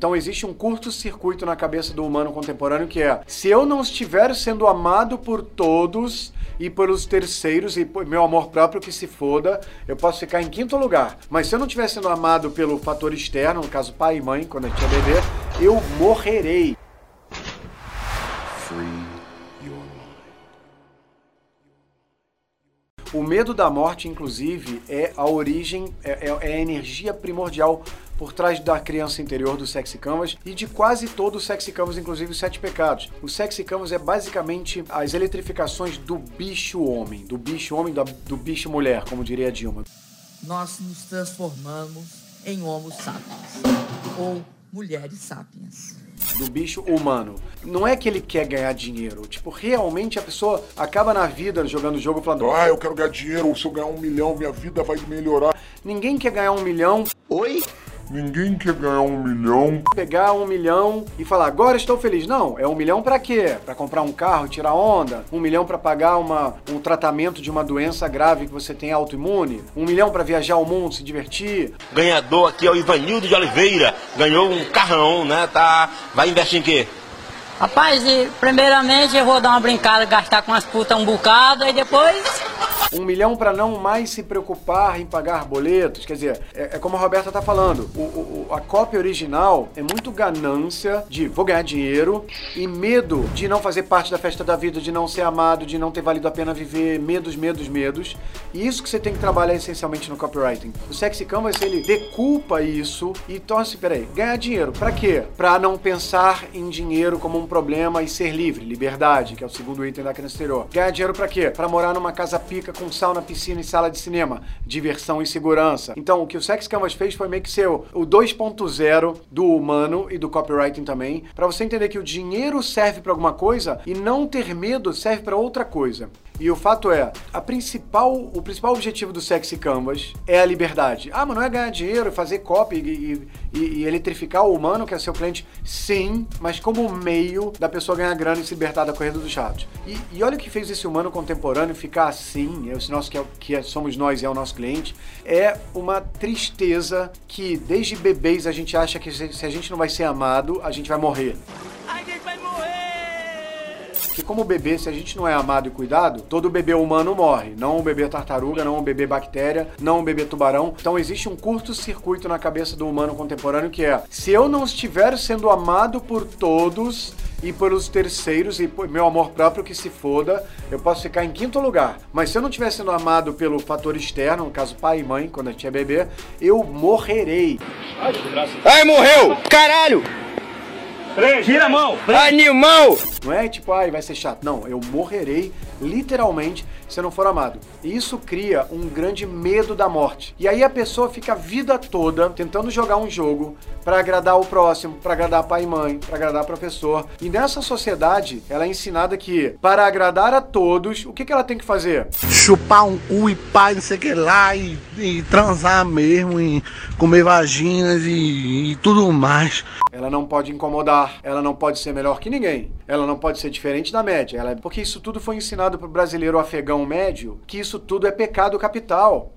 Então existe um curto-circuito na cabeça do humano contemporâneo que é: se eu não estiver sendo amado por todos e pelos terceiros e por meu amor próprio que se foda, eu posso ficar em quinto lugar. Mas se eu não estiver sendo amado pelo fator externo, no caso pai e mãe, quando eu tinha bebê, eu morrerei. O medo da morte, inclusive, é a origem, é, é, é a energia primordial por trás da criança interior do Sexy Canvas e de quase todo o Sexy Canvas, inclusive os Sete Pecados. O Sexy Canvas é basicamente as eletrificações do bicho homem, do bicho homem, do, do bicho mulher, como diria a Dilma. Nós nos transformamos em Homo sapiens, ou mulheres sapiens do bicho humano. Não é que ele quer ganhar dinheiro. Tipo, realmente a pessoa acaba na vida jogando o jogo falando: Ah, eu quero ganhar dinheiro, se eu ganhar um milhão, minha vida vai melhorar. Ninguém quer ganhar um milhão. Oi? Ninguém quer ganhar um milhão. Pegar um milhão e falar, agora estou feliz. Não, é um milhão para quê? Para comprar um carro, tirar onda? Um milhão para pagar uma, um tratamento de uma doença grave que você tem autoimune? Um milhão para viajar ao mundo, se divertir? Ganhador aqui é o Ivanildo de Oliveira. Ganhou um carrão, né? Tá... Vai investir em quê? Rapaz, primeiramente eu vou dar uma brincada, gastar com as putas um bocado, e depois um milhão para não mais se preocupar em pagar boletos. Quer dizer, é, é como a Roberta tá falando. O, o, a cópia original é muito ganância de vou ganhar dinheiro e medo de não fazer parte da festa da vida, de não ser amado, de não ter valido a pena viver. Medos, medos, medos. E isso que você tem que trabalhar essencialmente no copywriting. O Sexy Canvas, ele deculpa isso e torna-se, peraí, ganhar dinheiro. Para quê? Para não pensar em dinheiro como um problema e ser livre, liberdade, que é o segundo item da criança exterior. Ganhar dinheiro para quê? Para morar numa casa pica com sauna, piscina e sala de cinema. Diversão e segurança. Então, o que o Sex Canvas fez foi meio que ser o 2.0 do humano e do copywriting também, para você entender que o dinheiro serve para alguma coisa e não ter medo serve para outra coisa. E o fato é, a principal, o principal objetivo do Sexy Canvas é a liberdade. Ah, mas não é ganhar dinheiro, fazer copy e, e, e, eletrificar o humano, que é seu cliente? Sim, mas como meio da pessoa ganhar grana e se libertar da corrida do chato. E, e olha o que fez esse humano contemporâneo ficar assim, esse nosso que, é, que é, somos nós e é o nosso cliente, é uma tristeza que desde bebês a gente acha que se, se a gente não vai ser amado, a gente vai morrer. Porque como bebê, se a gente não é amado e cuidado, todo bebê humano morre. Não um bebê tartaruga, não um bebê bactéria, não um bebê tubarão. Então existe um curto-circuito na cabeça do humano contemporâneo que é: se eu não estiver sendo amado por todos, e pelos terceiros e por meu amor próprio que se foda, eu posso ficar em quinto lugar. Mas se eu não estiver sendo amado pelo fator externo, no caso pai e mãe, quando a gente é bebê, eu morrerei. Ai, morreu! Caralho! Tira a mão! Animal! Não é tipo, ai, vai ser chato. Não, eu morrerei literalmente se eu não for amado. E isso cria um grande medo da morte. E aí a pessoa fica a vida toda tentando jogar um jogo para agradar o próximo, para agradar pai e mãe, para agradar professor. E nessa sociedade, ela é ensinada que para agradar a todos, o que, que ela tem que fazer? Chupar um cu e pá, não sei o que lá, e, e transar mesmo, e comer vaginas e, e tudo mais. Ela não pode incomodar, ela não pode ser melhor que ninguém, ela não pode ser diferente da média, ela, é, porque isso tudo foi ensinado para o brasileiro afegão médio, que isso tudo é pecado capital.